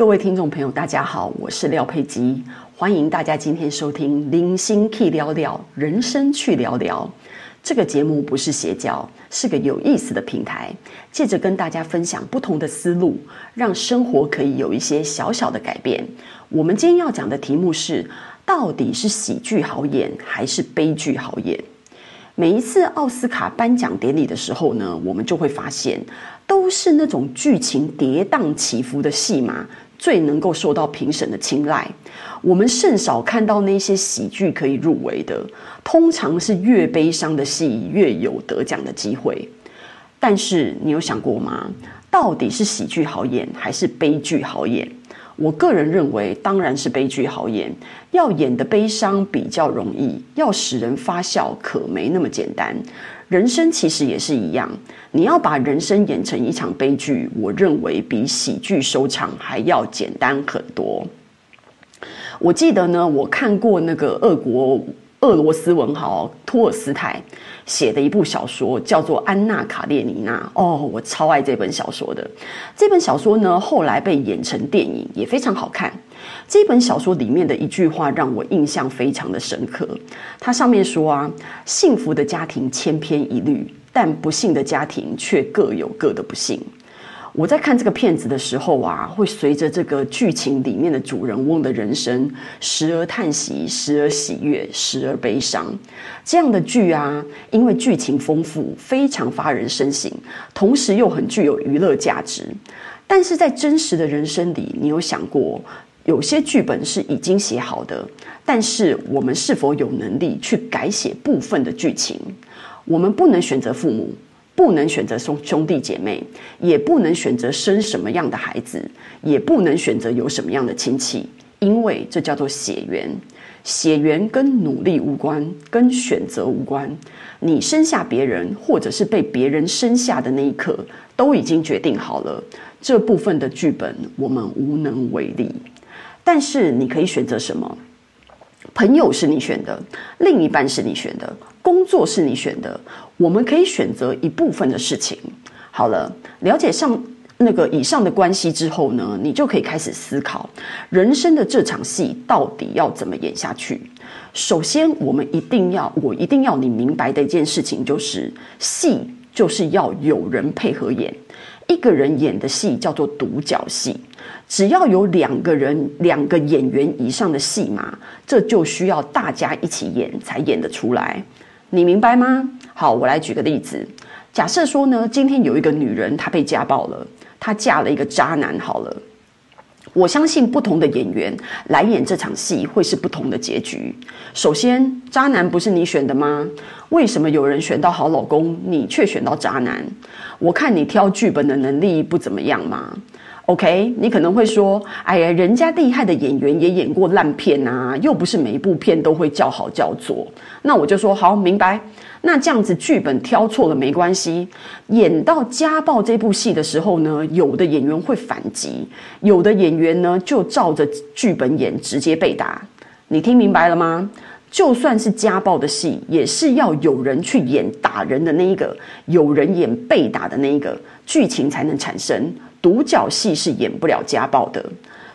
各位听众朋友，大家好，我是廖佩基，欢迎大家今天收听《零星 K 聊聊人生去聊聊》这个节目，不是邪教，是个有意思的平台，借着跟大家分享不同的思路，让生活可以有一些小小的改变。我们今天要讲的题目是：到底是喜剧好演还是悲剧好演？每一次奥斯卡颁奖典礼的时候呢，我们就会发现，都是那种剧情跌宕起伏的戏码。最能够受到评审的青睐，我们甚少看到那些喜剧可以入围的。通常是越悲伤的戏越有得奖的机会。但是你有想过吗？到底是喜剧好演还是悲剧好演？我个人认为，当然是悲剧好演。要演的悲伤比较容易，要使人发笑可没那么简单。人生其实也是一样，你要把人生演成一场悲剧，我认为比喜剧收场还要简单很多。我记得呢，我看过那个俄国。俄罗斯文豪托尔斯泰写的一部小说叫做《安娜·卡列尼娜》哦，我超爱这本小说的。这本小说呢，后来被演成电影，也非常好看。这本小说里面的一句话让我印象非常的深刻。它上面说啊，幸福的家庭千篇一律，但不幸的家庭却各有各的不幸。我在看这个片子的时候啊，会随着这个剧情里面的主人翁的人生，时而叹息，时而喜悦，时而悲伤。这样的剧啊，因为剧情丰富，非常发人深省，同时又很具有娱乐价值。但是在真实的人生里，你有想过，有些剧本是已经写好的，但是我们是否有能力去改写部分的剧情？我们不能选择父母。不能选择兄兄弟姐妹，也不能选择生什么样的孩子，也不能选择有什么样的亲戚，因为这叫做血缘。血缘跟努力无关，跟选择无关。你生下别人，或者是被别人生下的那一刻，都已经决定好了。这部分的剧本我们无能为力。但是你可以选择什么？朋友是你选的，另一半是你选的。工作是你选的，我们可以选择一部分的事情。好了，了解上那个以上的关系之后呢，你就可以开始思考人生的这场戏到底要怎么演下去。首先，我们一定要，我一定要你明白的一件事情就是，戏就是要有人配合演。一个人演的戏叫做独角戏，只要有两个人、两个演员以上的戏码，这就需要大家一起演才演得出来。你明白吗？好，我来举个例子。假设说呢，今天有一个女人，她被家暴了，她嫁了一个渣男。好了，我相信不同的演员来演这场戏会是不同的结局。首先，渣男不是你选的吗？为什么有人选到好老公，你却选到渣男？我看你挑剧本的能力不怎么样嘛。OK，你可能会说：“哎呀，人家厉害的演员也演过烂片啊，又不是每一部片都会叫好叫座。”那我就说好，明白。那这样子剧本挑错了没关系。演到家暴这部戏的时候呢，有的演员会反击，有的演员呢就照着剧本演，直接被打。你听明白了吗？就算是家暴的戏，也是要有人去演打人的那一个，有人演被打的那一个，剧情才能产生。独角戏是演不了家暴的，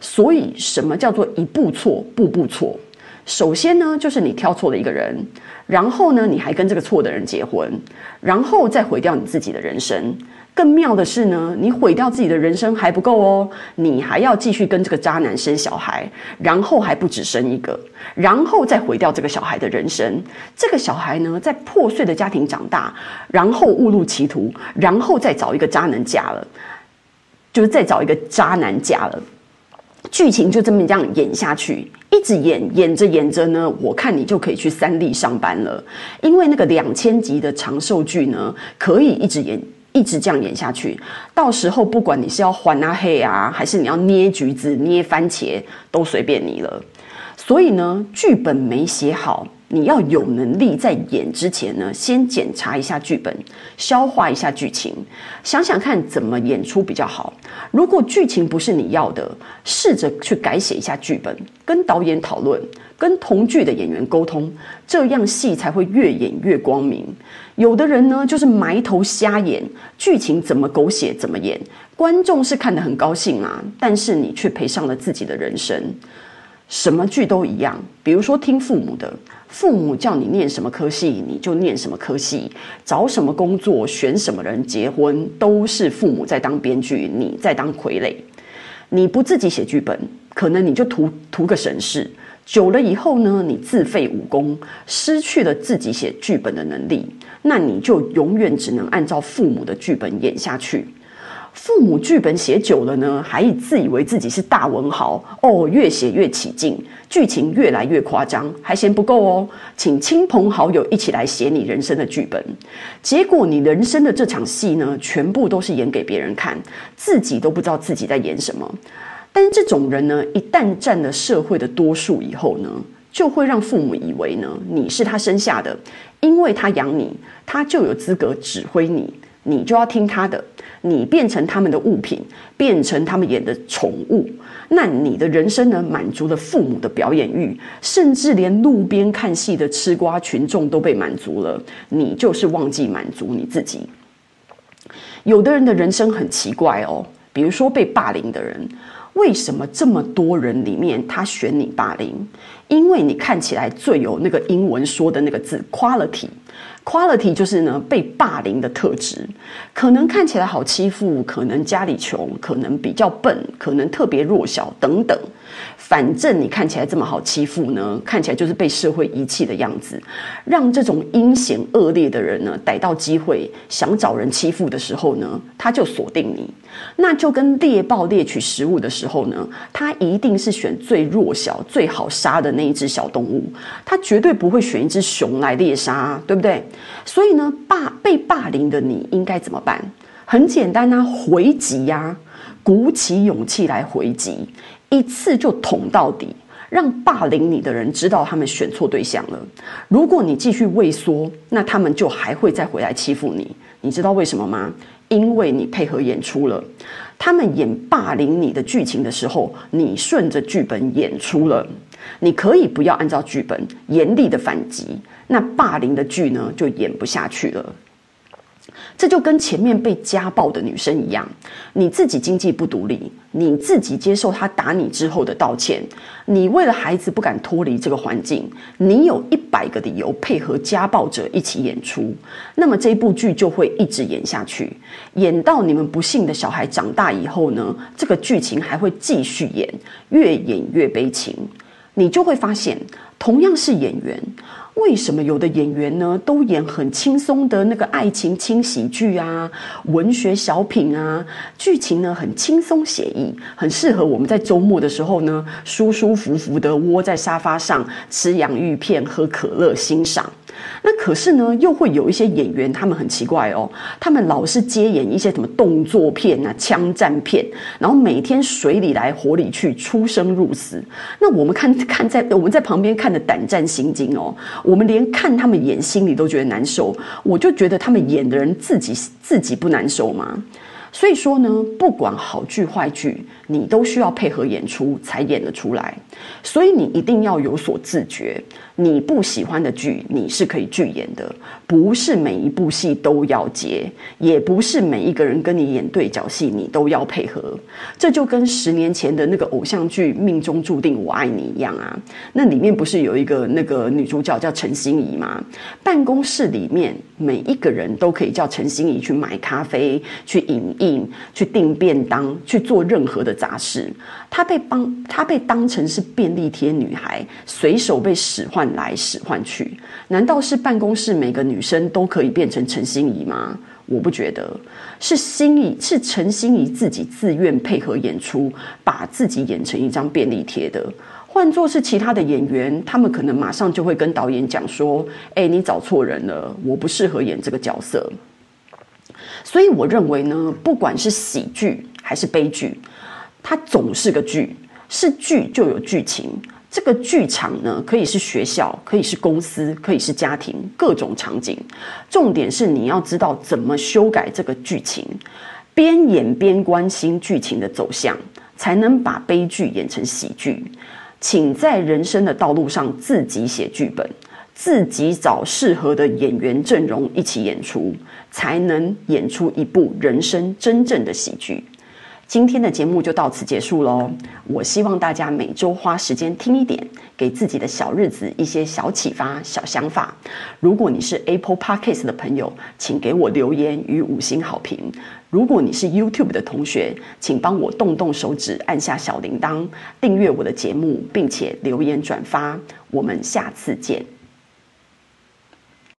所以什么叫做一步错，步步错？首先呢，就是你挑错了一个人，然后呢，你还跟这个错的人结婚，然后再毁掉你自己的人生。更妙的是呢，你毁掉自己的人生还不够哦，你还要继续跟这个渣男生小孩，然后还不止生一个，然后再毁掉这个小孩的人生。这个小孩呢，在破碎的家庭长大，然后误入歧途，然后再找一个渣男嫁了。就是再找一个渣男嫁了，剧情就这么这样演下去，一直演演着演着呢，我看你就可以去三立上班了，因为那个两千集的长寿剧呢，可以一直演，一直这样演下去，到时候不管你是要还啊黑啊，还是你要捏橘子、捏番茄，都随便你了。所以呢，剧本没写好。你要有能力在演之前呢，先检查一下剧本，消化一下剧情，想想看怎么演出比较好。如果剧情不是你要的，试着去改写一下剧本，跟导演讨论，跟同剧的演员沟通，这样戏才会越演越光明。有的人呢，就是埋头瞎演，剧情怎么狗血怎么演，观众是看得很高兴啊，但是你却赔上了自己的人生。什么剧都一样，比如说听父母的，父母叫你念什么科系，你就念什么科系；找什么工作，选什么人结婚，都是父母在当编剧，你在当傀儡。你不自己写剧本，可能你就图图个省事。久了以后呢，你自废武功，失去了自己写剧本的能力，那你就永远只能按照父母的剧本演下去。父母剧本写久了呢，还自以为自己是大文豪哦，越写越起劲，剧情越来越夸张，还嫌不够哦，请亲朋好友一起来写你人生的剧本。结果你人生的这场戏呢，全部都是演给别人看，自己都不知道自己在演什么。但是这种人呢，一旦占了社会的多数以后呢，就会让父母以为呢，你是他生下的，因为他养你，他就有资格指挥你。你就要听他的，你变成他们的物品，变成他们演的宠物，那你的人生呢？满足了父母的表演欲，甚至连路边看戏的吃瓜群众都被满足了，你就是忘记满足你自己。有的人的人生很奇怪哦，比如说被霸凌的人，为什么这么多人里面他选你霸凌？因为你看起来最有那个英文说的那个字 quality。Quality 就是呢，被霸凌的特质，可能看起来好欺负，可能家里穷，可能比较笨，可能特别弱小等等。反正你看起来这么好欺负呢，看起来就是被社会遗弃的样子，让这种阴险恶劣的人呢逮到机会想找人欺负的时候呢，他就锁定你。那就跟猎豹猎取食物的时候呢，他一定是选最弱小、最好杀的那一只小动物，他绝对不会选一只熊来猎杀，对不对？所以呢，霸被霸凌的你应该怎么办？很简单啊，回击呀、鼓起勇气来回击。一次就捅到底，让霸凌你的人知道他们选错对象了。如果你继续畏缩，那他们就还会再回来欺负你。你知道为什么吗？因为你配合演出了。他们演霸凌你的剧情的时候，你顺着剧本演出了。你可以不要按照剧本严厉的反击，那霸凌的剧呢，就演不下去了。这就跟前面被家暴的女生一样，你自己经济不独立，你自己接受他打你之后的道歉，你为了孩子不敢脱离这个环境，你有一百个理由配合家暴者一起演出，那么这部剧就会一直演下去，演到你们不幸的小孩长大以后呢，这个剧情还会继续演，越演越悲情，你就会发现，同样是演员。为什么有的演员呢，都演很轻松的那个爱情轻喜剧啊、文学小品啊，剧情呢很轻松写意，很适合我们在周末的时候呢，舒舒服服的窝在沙发上吃洋芋片、喝可乐欣赏。那可是呢，又会有一些演员，他们很奇怪哦，他们老是接演一些什么动作片啊、枪战片，然后每天水里来火里去，出生入死。那我们看看在我们在旁边看的胆战心惊哦，我们连看他们演心里都觉得难受。我就觉得他们演的人自己自己不难受吗？所以说呢，不管好剧坏剧，你都需要配合演出才演得出来。所以你一定要有所自觉。你不喜欢的剧，你是可以拒演的。不是每一部戏都要接，也不是每一个人跟你演对角戏，你都要配合。这就跟十年前的那个偶像剧《命中注定我爱你》一样啊。那里面不是有一个那个女主角叫陈心怡吗？办公室里面每一个人都可以叫陈心怡去买咖啡、去影印、去订便当、去做任何的杂事。她被帮，她被当成是便利贴女孩，随手被使唤来使唤去。难道是办公室每个女生都可以变成陈心怡吗？我不觉得，是心怡，是陈心怡自己自愿配合演出，把自己演成一张便利贴的。换作是其他的演员，他们可能马上就会跟导演讲说：“哎，你找错人了，我不适合演这个角色。”所以我认为呢，不管是喜剧还是悲剧，它总是个剧，是剧就有剧情。这个剧场呢，可以是学校，可以是公司，可以是家庭，各种场景。重点是你要知道怎么修改这个剧情，边演边关心剧情的走向，才能把悲剧演成喜剧。请在人生的道路上自己写剧本，自己找适合的演员阵容一起演出，才能演出一部人生真正的喜剧。今天的节目就到此结束喽。我希望大家每周花时间听一点，给自己的小日子一些小启发、小想法。如果你是 Apple Podcast 的朋友，请给我留言与五星好评。如果你是 YouTube 的同学，请帮我动动手指，按下小铃铛，订阅我的节目，并且留言转发。我们下次见。